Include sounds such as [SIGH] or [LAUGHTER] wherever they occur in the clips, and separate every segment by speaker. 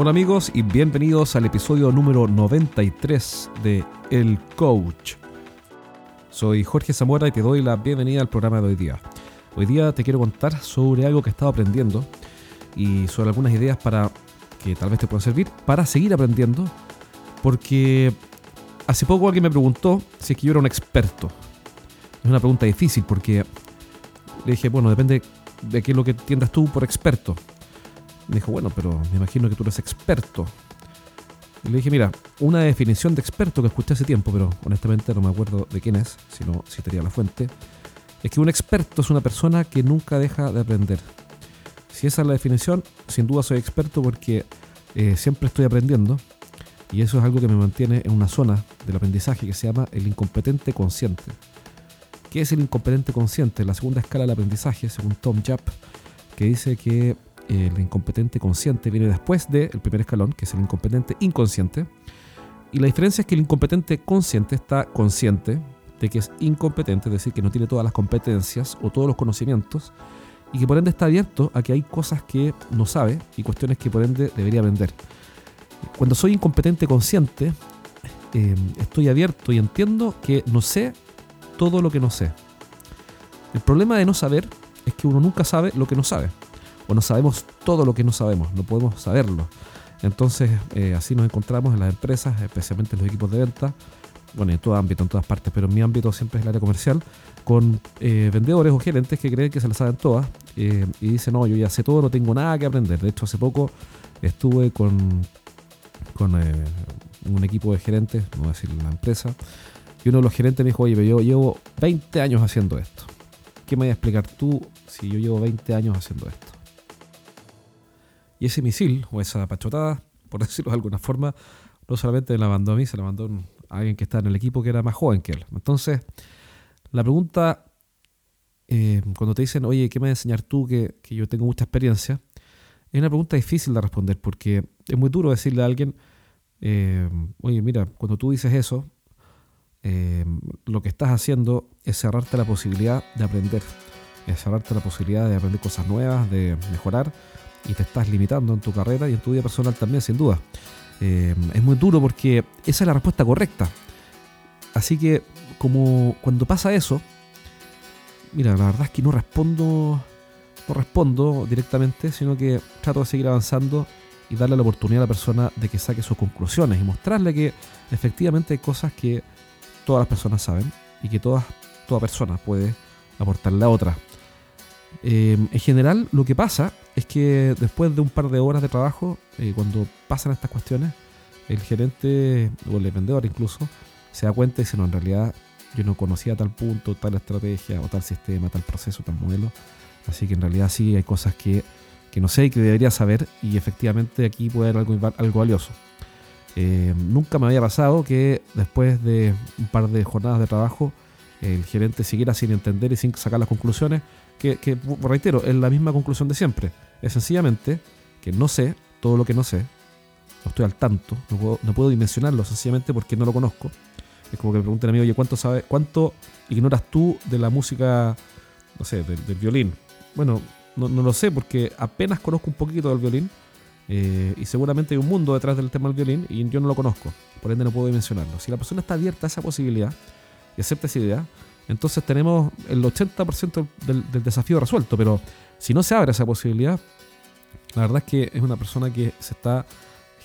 Speaker 1: Hola amigos y bienvenidos al episodio número 93 de El Coach. Soy Jorge Zamora y te doy la bienvenida al programa de hoy día. Hoy día te quiero contar sobre algo que he estado aprendiendo y sobre algunas ideas para que tal vez te puedan servir para seguir aprendiendo porque hace poco alguien me preguntó si es que yo era un experto. Es una pregunta difícil porque le dije, bueno, depende de qué es lo que entiendas tú por experto. Me dijo, bueno, pero me imagino que tú eres experto. Le dije, mira, una definición de experto que escuché hace tiempo, pero honestamente no me acuerdo de quién es, si no citaría la fuente, es que un experto es una persona que nunca deja de aprender. Si esa es la definición, sin duda soy experto porque eh, siempre estoy aprendiendo y eso es algo que me mantiene en una zona del aprendizaje que se llama el incompetente consciente. ¿Qué es el incompetente consciente? La segunda escala del aprendizaje, según Tom Japp, que dice que el incompetente consciente viene después del primer escalón, que es el incompetente inconsciente. Y la diferencia es que el incompetente consciente está consciente de que es incompetente, es decir, que no tiene todas las competencias o todos los conocimientos, y que por ende está abierto a que hay cosas que no sabe y cuestiones que por ende debería aprender. Cuando soy incompetente consciente, eh, estoy abierto y entiendo que no sé todo lo que no sé. El problema de no saber es que uno nunca sabe lo que no sabe o no sabemos todo lo que no sabemos, no podemos saberlo. Entonces, eh, así nos encontramos en las empresas, especialmente en los equipos de venta, bueno, en todo ámbito, en todas partes, pero en mi ámbito siempre es el área comercial, con eh, vendedores o gerentes que creen que se las saben todas eh, y dicen, no, yo ya sé todo, no tengo nada que aprender. De hecho, hace poco estuve con, con un equipo de gerentes, no a decir la empresa, y uno de los gerentes me dijo, oye, yo llevo 20 años haciendo esto. ¿Qué me voy a explicar tú si yo llevo 20 años haciendo esto? Y ese misil, o esa pachotada, por [LAUGHS] decirlo de alguna forma, no solamente me la mandó a mí, se la mandó a alguien que está en el equipo que era más joven que él. Entonces, la pregunta, eh, cuando te dicen, oye, ¿qué me vas a enseñar tú que, yo tengo mucha experiencia? Es una pregunta difícil de responder porque es muy duro decirle a alguien, eh, oye, mira, cuando tú dices eso, eh, lo que estás haciendo es cerrarte la posibilidad de aprender, es cerrarte la posibilidad de aprender cosas nuevas, de mejorar y te estás limitando en tu carrera y en tu vida personal también, sin duda. Eh, es muy duro porque esa es la respuesta correcta. Así que, como cuando pasa eso, mira, la verdad es que no respondo, no respondo directamente, sino que trato de seguir avanzando y darle la oportunidad a la persona de que saque sus conclusiones y mostrarle que efectivamente hay cosas que todas las personas saben y que todas, toda persona puede aportarle a otra. Eh, en general, lo que pasa es que después de un par de horas de trabajo, eh, cuando pasan estas cuestiones, el gerente o el vendedor incluso se da cuenta y dice, no, en realidad yo no conocía tal punto, tal estrategia o tal sistema, tal proceso, tal modelo. Así que en realidad sí hay cosas que, no sé y que debería saber y efectivamente aquí puede haber algo, algo valioso. Eh, nunca me había pasado que después de un par de jornadas de trabajo el gerente siguiera sin entender y sin sacar las conclusiones, que, reitero, es la misma conclusión de siempre es sencillamente que no sé todo lo que no sé, no estoy al tanto, no puedo, dimensionarlo sencillamente porque no lo conozco. Es como que me pregunten a mí, oye, ¿cuánto, sabes, ¿cuánto ignoras tú de la música, no sé, del, violín? Bueno, no, lo sé porque apenas conozco un poquito del violín eh, y seguramente hay un mundo detrás del tema del violín y yo no lo conozco, por ende no puedo dimensionarlo. Si la persona está abierta a esa posibilidad y acepta esa idea, entonces tenemos el 80% del, del desafío resuelto, pero si no se abre esa posibilidad, la verdad es que es una persona que se está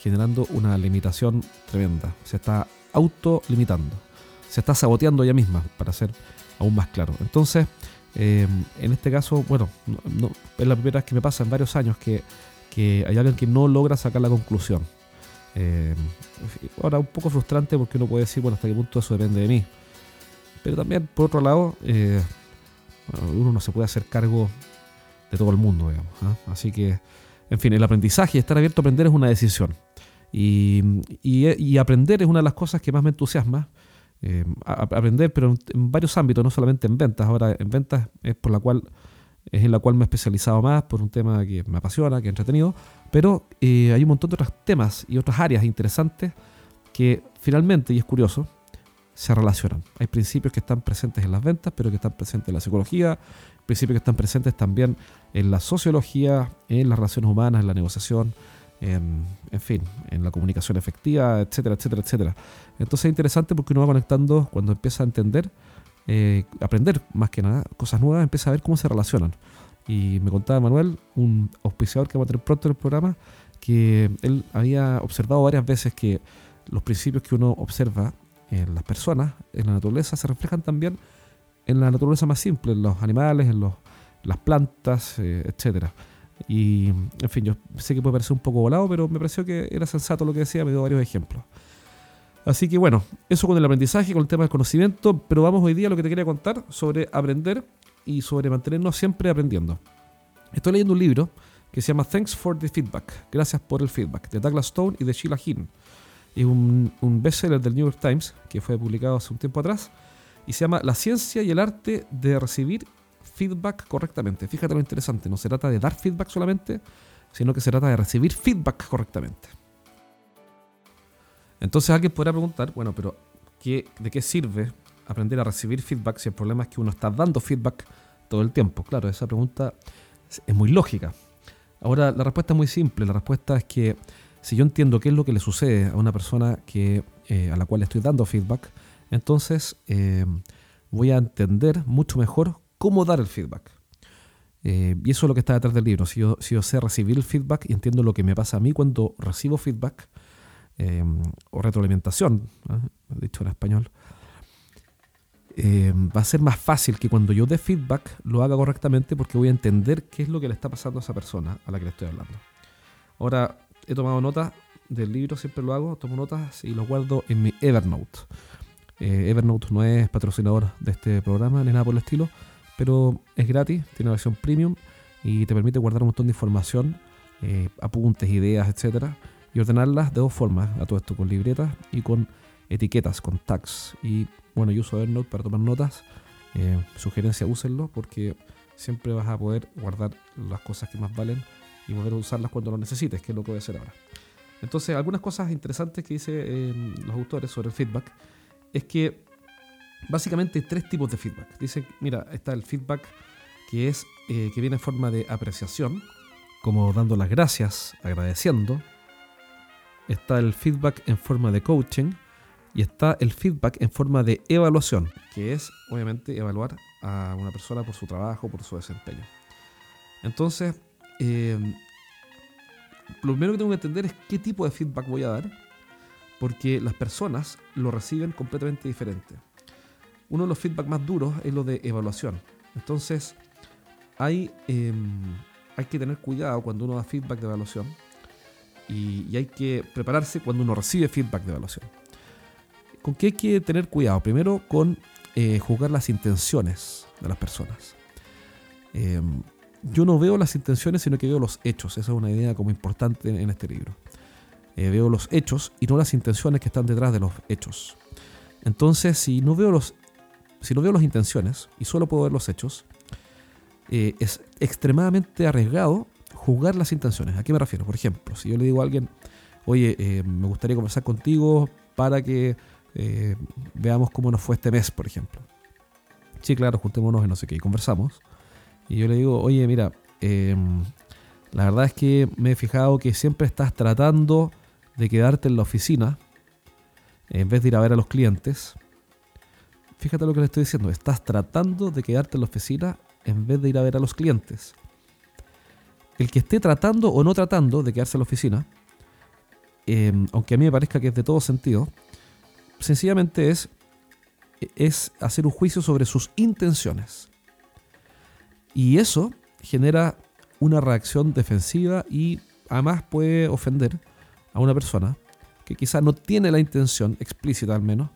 Speaker 1: generando una limitación tremenda. Se está autolimitando. Se está saboteando ella misma, para ser aún más claro. Entonces, eh, en este caso, bueno, es la primera vez que me pasa en varios años que, hay alguien que no logra sacar la conclusión. Eh, ahora, un poco frustrante porque uno puede decir, bueno, hasta qué punto eso depende de mí. Pero también, por otro lado, eh, uno no se puede hacer cargo de todo el mundo, digamos. ¿ah? Así que, en fin, el aprendizaje y estar abierto a aprender es una decisión. Y, aprender es una de las cosas que más me entusiasma. Eh, aprender, pero en, varios ámbitos, no solamente en ventas. Ahora, en ventas es por la cual es en la cual me he especializado más por un tema que me apasiona, que he entretenido, pero eh, hay un montón de otros temas y otras áreas interesantes que finalmente, y es curioso, se relacionan. Hay principios que están presentes en las ventas, pero que están presentes en la psicología, principios que están presentes también en la sociología, en las relaciones humanas, en la negociación, en, fin, en la comunicación efectiva, etcétera, etcétera, etcétera. Entonces es interesante porque uno va conectando cuando empieza a entender, eh, aprender más que nada, cosas nuevas, empieza a ver cómo se relacionan. Y me contaba Manuel, un auspiciador que va a tener pronto en el programa, que él había observado varias veces que los principios que uno observa en las personas, en la naturaleza, se reflejan también en la naturaleza más simple, en los animales, en los, las plantas, eh, etcétera. Y, en fin, yo sé que puede parecer un poco volado, pero me pareció que era sensato lo que decía, me dio varios ejemplos. Así que bueno, eso con el aprendizaje, con el tema del conocimiento, pero vamos hoy día a lo que te quería contar sobre aprender y sobre mantenernos siempre aprendiendo. Estoy leyendo un libro que se llama Thanks for the Feedback, Gracias por el Feedback, de Douglas Stone y de Sheila Hinn. Es un, un bestseller del New York Times que fue publicado hace un tiempo atrás y se llama La ciencia y el arte de recibir feedback correctamente. Fíjate lo interesante, no se trata de dar feedback solamente, sino que se trata de recibir feedback correctamente. Entonces alguien podrá preguntar, bueno, pero ¿qué, ¿de qué sirve aprender a recibir feedback si el problema es que uno está dando feedback todo el tiempo? Claro, esa pregunta es muy lógica. Ahora, la respuesta es muy simple. La respuesta es que si yo entiendo qué es lo que le sucede a una persona que, eh, a la cual estoy dando feedback, entonces eh, voy a entender mucho mejor cómo dar el feedback. Eh, y eso es lo que está detrás del libro. Si yo, si yo sé recibir el feedback y entiendo lo que me pasa a mí cuando recibo feedback o retroalimentación, dicho en español, va a ser más fácil que cuando yo dé feedback lo haga correctamente porque voy a entender qué es lo que le está pasando a esa persona a la que le estoy hablando. Ahora, he tomado notas del libro, siempre lo hago, tomo notas y los guardo en mi Evernote. Eh, Evernote no es patrocinador de este programa ni nada por el estilo, pero es gratis, tiene una versión premium y te permite guardar un montón de información, eh, apuntes, ideas, etcétera, y ordenarlas de dos formas, a todo esto con libretas y con etiquetas, con tags. Y bueno, yo uso Evernote para tomar notas. Eh, sugerencia, úsenlo porque siempre vas a poder guardar las cosas que más valen y volver a usarlas cuando lo necesites, que es lo que voy a hacer ahora. Entonces, algunas cosas interesantes que dicen los autores sobre el feedback es que básicamente hay tres tipos de feedback. Dicen, mira, está el feedback que es eh, que viene en forma de apreciación, como dando las gracias, agradeciendo. Está el feedback en forma de coaching y está el feedback en forma de evaluación, que es obviamente evaluar a una persona por su trabajo, por su desempeño. Entonces, eh, lo primero que tengo que entender es qué tipo de feedback voy a dar, porque las personas lo reciben completamente diferente. Uno de los feedback más duros es lo de evaluación. Entonces, hay, em, hay que tener cuidado cuando uno da feedback de evaluación y, y hay que prepararse cuando uno recibe feedback de evaluación. ¿Con qué hay que tener cuidado? Primero, con eh, juzgar las intenciones de las personas. Em, yo no veo las intenciones, sino que veo los hechos. Esa es una idea como importante en, este libro. Eh, veo los hechos y no las intenciones que están detrás de los hechos. Entonces, si no veo los, si no veo las intenciones y solo puedo ver los hechos, eh, es extremadamente arriesgado juzgar las intenciones. ¿A qué me refiero? Por ejemplo, si yo le digo a alguien, oye, eh, me gustaría conversar contigo para que veamos cómo nos fue este mes, por ejemplo. Sí, claro, juntémonos y no sé qué, y conversamos. Y yo le digo, oye, mira, em, la verdad es que me he fijado que siempre estás tratando de quedarte en la oficina en vez de ir a ver a los clientes. Fíjate lo que le estoy diciendo, estás tratando de quedarte en la oficina en vez de ir a ver a los clientes. El que esté tratando o no tratando de quedarse en la oficina, em, aunque a mí me parezca que es de todo sentido, sencillamente es, es hacer un juicio sobre sus intenciones. Y eso genera una reacción defensiva y además puede ofender a una persona que quizás no tiene la intención explícita al menos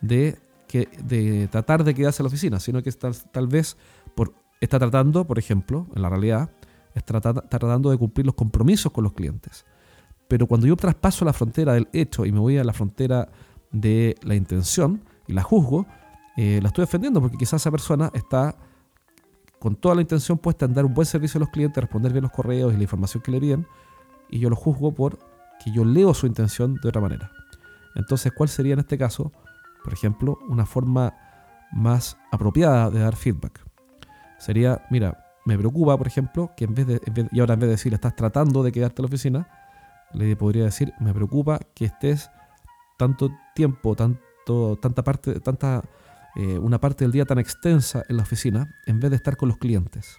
Speaker 1: de, que, de tratar de quedarse en la oficina, sino que está, tal vez está tratando, por ejemplo, en la realidad, está, tratando de cumplir los compromisos con los clientes. Pero cuando yo traspaso la frontera del hecho y me voy a la frontera de la intención y la juzgo, eh, la estoy ofendiendo porque quizás esa persona está con toda la intención puesta en dar un buen servicio a los clientes, responder bien los correos y la información que le piden, y yo lo juzgo por que yo leo su intención de otra manera. Entonces, ¿cuál sería en este caso, por ejemplo, una forma más apropiada de dar feedback? Sería, mira, me preocupa, por ejemplo, que en vez de, y ahora en vez de decir estás tratando de quedarte en la oficina, le podría decir, me preocupa que estés tanto tiempo, tanto, tanta parte, tanta, eh, una parte del día tan extensa en la oficina en vez de estar con los clientes.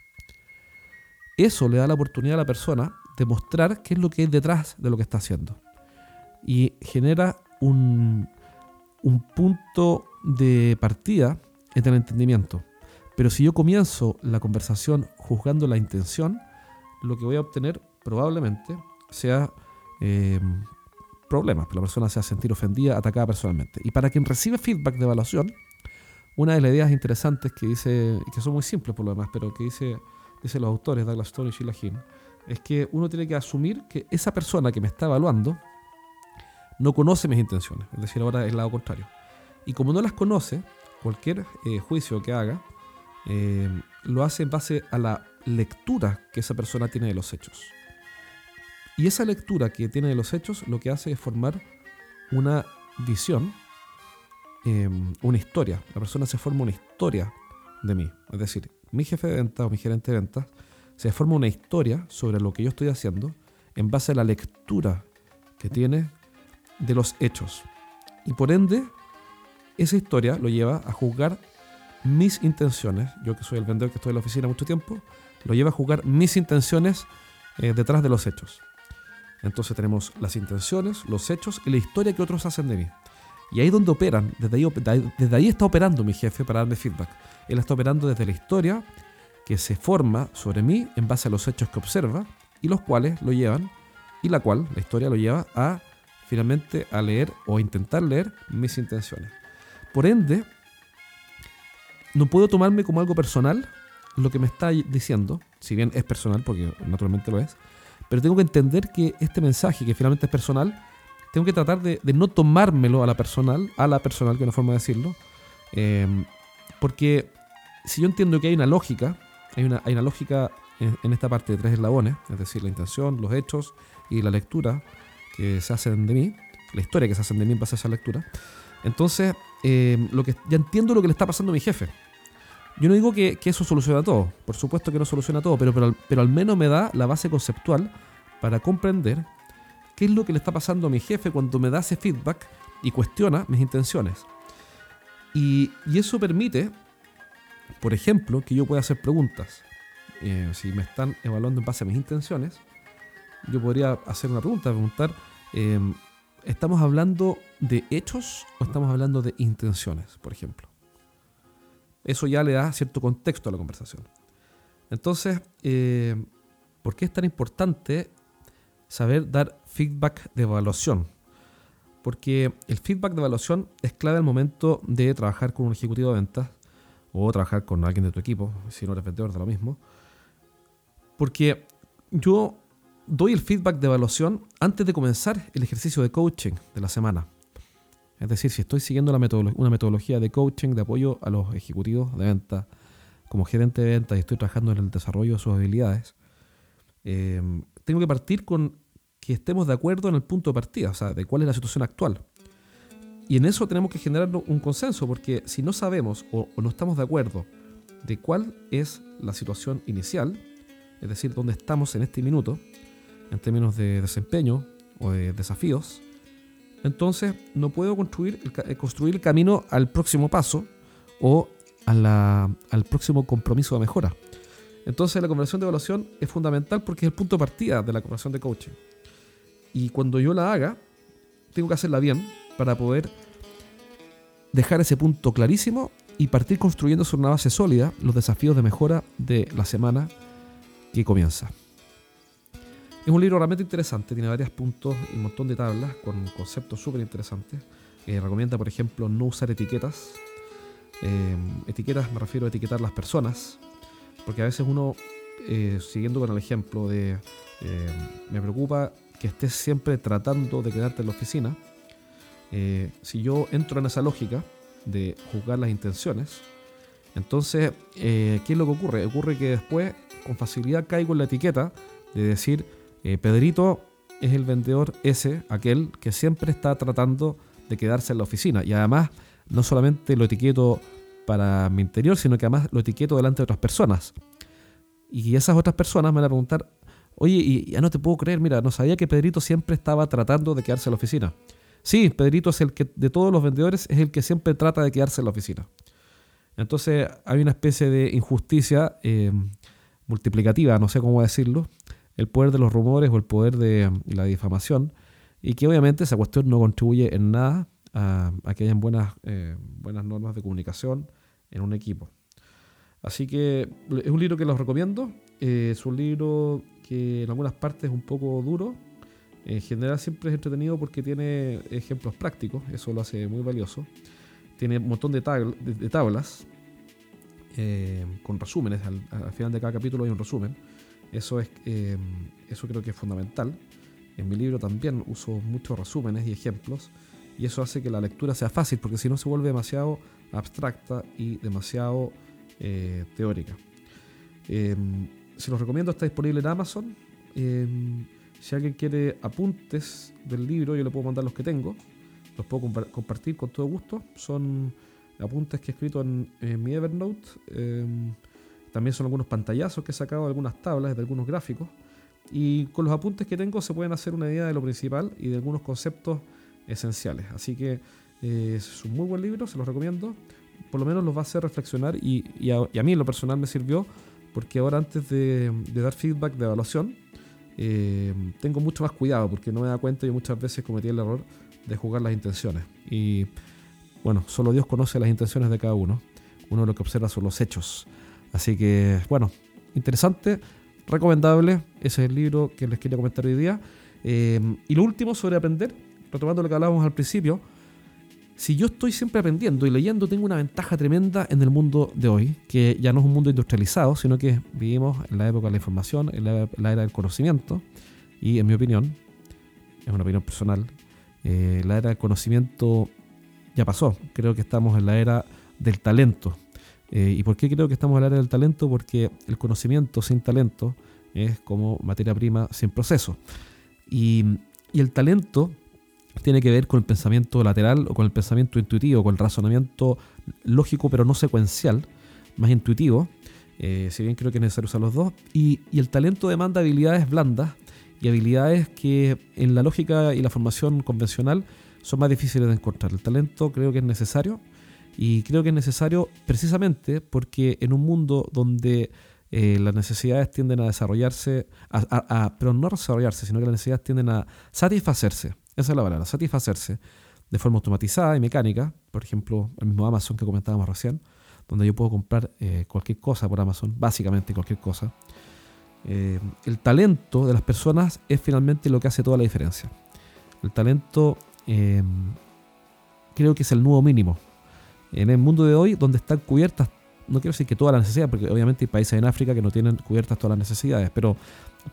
Speaker 1: Eso le da la oportunidad a la persona de mostrar qué es lo que hay detrás de lo que está haciendo. Y genera un, un punto de partida entre el entendimiento. Pero si yo comienzo la conversación juzgando la intención, lo que voy a obtener probablemente sea eh, problemas, la persona se sentir ofendida, atacada personalmente. Y para quien recibe feedback de evaluación, una de las ideas interesantes que dice, que son muy simples por lo demás, pero que dice, dice los autores Douglas Stone y Sheila Hinn, es que uno tiene que asumir que esa persona que me está evaluando no conoce mis intenciones, es decir, ahora es el lado contrario. Y como no las conoce, cualquier eh, juicio que haga eh, lo hace en base a la lectura que esa persona tiene de los hechos. Y esa lectura que tiene de los hechos lo que hace es formar una visión, em, una historia. La persona se forma una historia de mí. Es decir, mi jefe de ventas o mi gerente de ventas se forma una historia sobre lo que yo estoy haciendo en base a la lectura que tiene de los hechos. Y por ende, esa historia lo lleva a juzgar mis intenciones. Yo que soy el vendedor que estoy en la oficina mucho tiempo, lo lleva a juzgar mis intenciones eh, detrás de los hechos. Entonces tenemos las intenciones, los hechos y la historia que otros hacen de mí. Y ahí es donde operan, desde ahí, desde ahí está operando mi jefe para darme feedback. Él está operando desde la historia que se forma sobre mí en base a los hechos que observa y los cuales lo llevan, y la cual, la historia lo lleva a finalmente a leer o intentar leer mis intenciones. Por ende, no puedo tomarme como algo personal lo que me está diciendo, si bien es personal, porque naturalmente lo es, pero tengo que entender que este mensaje, que finalmente es personal, tengo que tratar de, no tomármelo a la personal, a la personal, que es una forma de decirlo, em, porque si yo entiendo que hay una lógica, hay una, hay una lógica en, esta parte de tres eslabones, es decir, la intención, los hechos y la lectura que se hacen de mí, la historia que se hacen de mí en base a esa lectura, entonces em, lo que, ya entiendo lo que le está pasando a mi jefe. Yo no digo que, eso soluciona todo, por supuesto que no soluciona todo, pero, pero, al menos me da la base conceptual para comprender qué es lo que le está pasando a mi jefe cuando me da ese feedback y cuestiona mis intenciones. Y, eso permite, por ejemplo, que yo pueda hacer preguntas. Eh, si me están evaluando en base a mis intenciones, yo podría hacer una pregunta, preguntar, em, ¿estamos hablando de hechos o estamos hablando de intenciones, por ejemplo? eso ya le da cierto contexto a la conversación. Entonces, eh, ¿por qué es tan importante saber dar feedback de evaluación? Porque el feedback de evaluación es clave al momento de trabajar con un ejecutivo de ventas o trabajar con alguien de tu equipo, si no eres vendedor de lo mismo. Porque yo doy el feedback de evaluación antes de comenzar el ejercicio de coaching de la semana. Es decir, si estoy siguiendo una metodología de coaching, de apoyo a los ejecutivos de venta, como gerente de venta y estoy trabajando en el desarrollo de sus habilidades, eh, tengo que partir con que estemos de acuerdo en el punto de partida, o sea, de cuál es la situación actual. Y en eso tenemos que generar un consenso, porque si no sabemos o, no estamos de acuerdo de cuál es la situación inicial, es decir, dónde estamos en este minuto, en términos de desempeño o de desafíos, entonces no puedo construir, eh, construir el camino al próximo paso o al próximo compromiso de mejora. Entonces la conversación de evaluación es fundamental porque es el punto de partida de la conversación de coaching. Y cuando yo la haga, tengo que hacerla bien para poder dejar ese punto clarísimo y partir construyendo sobre una base sólida los desafíos de mejora de la semana que comienza. Es un libro realmente interesante, tiene varios puntos y un montón de tablas con conceptos súper interesantes. Eh, recomienda, por ejemplo, no usar etiquetas. Eh, etiquetas me refiero a etiquetar las personas, porque a veces uno, eh, siguiendo con el ejemplo de me preocupa que estés siempre tratando de quedarte en la oficina, si yo entro en esa lógica de juzgar las intenciones, entonces, ¿qué es lo que ocurre? Ocurre que después con facilidad caigo en la etiqueta de decir, eh, Pedrito es el vendedor ese, aquel que siempre está tratando de quedarse en la oficina. Y además, no solamente lo etiqueto para mi interior, sino que además lo etiqueto delante de otras personas. Y esas otras personas me van a preguntar, Oye, y ya no te puedo creer, mira, no sabía que Pedrito siempre estaba tratando de quedarse en la oficina. Sí, Pedrito es el que, de todos los vendedores, es el que siempre trata de quedarse en la oficina. Entonces hay una especie de injusticia eh, multiplicativa, no sé cómo decirlo, el poder de los rumores o el poder de la difamación, y que obviamente esa cuestión no contribuye en nada a, que hayan buenas, eh, buenas normas de comunicación en un equipo. Así que es un libro que los recomiendo, eh, es un libro que en algunas partes es un poco duro, en general siempre es entretenido porque tiene ejemplos prácticos, eso lo hace muy valioso. Tiene un montón de, tablas eh, con resúmenes, al, final de cada capítulo hay un resumen. Eso, es, eh, eso creo que es fundamental. En mi libro también uso muchos resúmenes y ejemplos y eso hace que la lectura sea fácil porque si no se vuelve demasiado abstracta y demasiado eh, teórica. se los recomiendo, está disponible en Amazon. Si alguien quiere apuntes del libro, yo le puedo mandar los que tengo. Los puedo compartir con todo gusto. Son apuntes que he escrito en, mi Evernote. Em, también son algunos pantallazos que he sacado de algunas tablas, de algunos gráficos. Y con los apuntes que tengo se pueden hacer una idea de lo principal y de algunos conceptos esenciales. Así que eh, es un muy buen libro, se los recomiendo. Por lo menos los va a hacer reflexionar y, a, mí en lo personal me sirvió porque ahora antes de dar feedback de evaluación, eh, tengo mucho más cuidado porque no me da cuenta y muchas veces cometí el error de jugar las intenciones. Y bueno, solo Dios conoce las intenciones de cada uno. Uno lo que observa son los hechos. Así que, bueno, interesante, recomendable. Ese es el libro que les quería comentar hoy día. Eh, y lo último sobre aprender, retomando lo que hablábamos al principio, si yo estoy siempre aprendiendo y leyendo, tengo una ventaja tremenda en el mundo de hoy, que ya no es un mundo industrializado, sino que vivimos en la época de la información, en la, era del conocimiento, y en mi opinión, es una opinión personal, eh, la era del conocimiento ya pasó. Creo que estamos en la era del talento. Eh, ¿Y por qué creo que estamos en la era del talento? Porque el conocimiento sin talento es como materia prima sin proceso. Y, y el talento tiene que ver con el pensamiento lateral o con el pensamiento intuitivo, con el razonamiento lógico pero no secuencial, más intuitivo, eh, si bien creo que es necesario usar los dos, y, el talento demanda habilidades blandas y habilidades que en la lógica y la formación convencional son más difíciles de encontrar. El talento creo que es necesario y creo que es necesario precisamente porque en un mundo donde eh, las necesidades tienden a desarrollarse, pero no a desarrollarse, sino que las necesidades tienden a satisfacerse esa es la palabra, satisfacerse de forma automatizada y mecánica, por ejemplo, el mismo Amazon que comentábamos recién, donde yo puedo comprar eh, cualquier cosa por Amazon, básicamente cualquier cosa. Eh, el talento de las personas es finalmente lo que hace toda la diferencia. El talento eh, creo que es el nuevo mínimo. En el mundo de hoy, donde están cubiertas, no quiero decir que todas las necesidades, porque obviamente hay países en África que no tienen cubiertas todas las necesidades, pero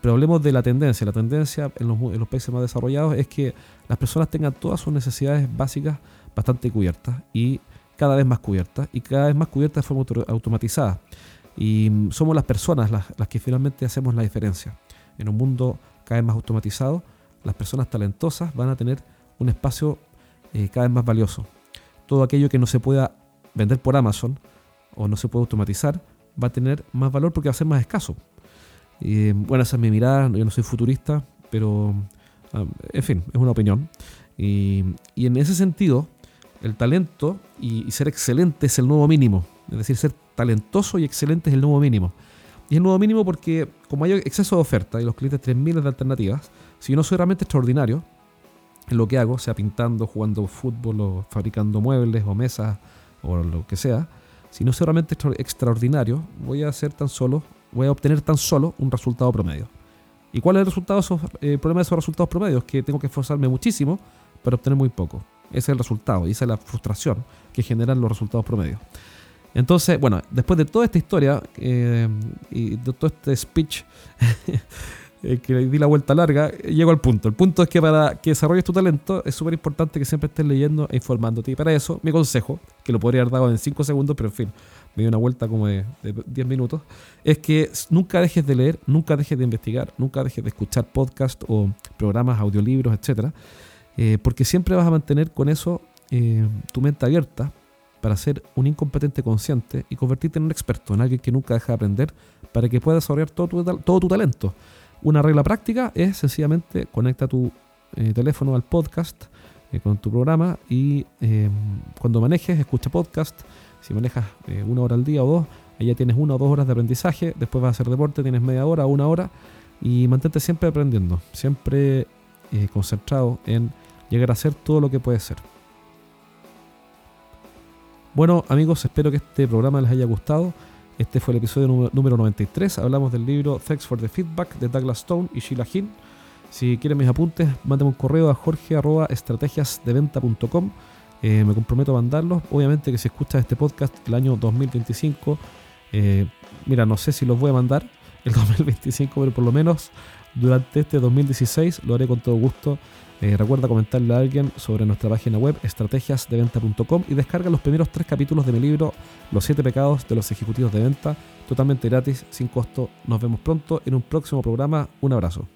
Speaker 1: pero hablemos de la tendencia. La tendencia en los, países más desarrollados es que las personas tengan todas sus necesidades básicas bastante cubiertas y cada vez más cubiertas y cada vez más cubiertas de forma automatizada. Y mm, somos las personas las, que finalmente hacemos la diferencia. En un mundo cada vez más automatizado, las personas talentosas van a tener un espacio eh, cada vez más valioso. Todo aquello que no se pueda vender por Amazon o no se puede automatizar va a tener más valor porque va a ser más escaso. Bueno, esa es mi mirada, yo no soy futurista, pero ah, en fin, es una opinión. Y, en ese sentido, el talento y, ser excelente es el nuevo mínimo. Es decir, ser talentoso y excelente es el nuevo mínimo. Y es el nuevo mínimo porque como hay exceso de oferta y los clientes tienen miles de alternativas, si yo no soy realmente extraordinario en lo que hago, sea pintando, jugando fútbol o fabricando muebles o mesas o lo que sea, si no soy realmente extraordinario, voy a ser tan solo voy a obtener tan solo un resultado promedio. ¿Y cuál es el resultado eh, problema de esos resultados promedios? Que tengo que esforzarme muchísimo para obtener muy poco. Ese es el resultado y esa es la frustración que generan los resultados promedios. Entonces, bueno, después de toda esta historia eh, y de todo este speech [LAUGHS] eh, que di la vuelta larga, llego al punto. El punto es que para que desarrolles tu talento es súper importante que siempre estés leyendo e informándote. Y para eso, mi consejo, que lo podría haber dado en 5 segundos, pero en fin, me dio una vuelta como de 10 minutos, es que nunca dejes de leer, nunca dejes de investigar, nunca dejes de escuchar podcasts o programas, audiolibros, etc. Eh, porque siempre vas a mantener con eso eh, tu mente abierta para ser un incompetente consciente y convertirte en un experto, en alguien que nunca deja de aprender, para que puedas desarrollar todo tu, todo tu talento. una regla práctica es sencillamente conecta tu eh, teléfono al podcast con tu programa y cuando manejes, escucha podcast. Si manejas una hora al día o dos, ya tienes una o dos horas de aprendizaje. Después vas a hacer deporte, tienes media hora una hora. Y mantente siempre aprendiendo, siempre concentrado en llegar a ser todo lo que puedes ser. Bueno, amigos, espero que este programa les haya gustado. Este fue el episodio número 93. Hablamos del libro Thanks for the Feedback de Douglas Stone y Sheila Hinn. Si quieren mis apuntes, mándenme un correo a jorge.estrategiasdeventa.com. Eh, me comprometo a mandarlos. Obviamente que si escuchas este podcast el año 2025, eh, mira, no sé si los voy a mandar el [LAUGHS] 2025, pero por lo menos durante este 2016 lo haré con todo gusto eh, recuerda comentarle a alguien sobre nuestra página web estrategiasdeventa.com y descarga los primeros tres capítulos de mi libro Los siete pecados de los ejecutivos de venta, totalmente gratis, sin costo. Nos vemos pronto en un próximo programa. Un abrazo.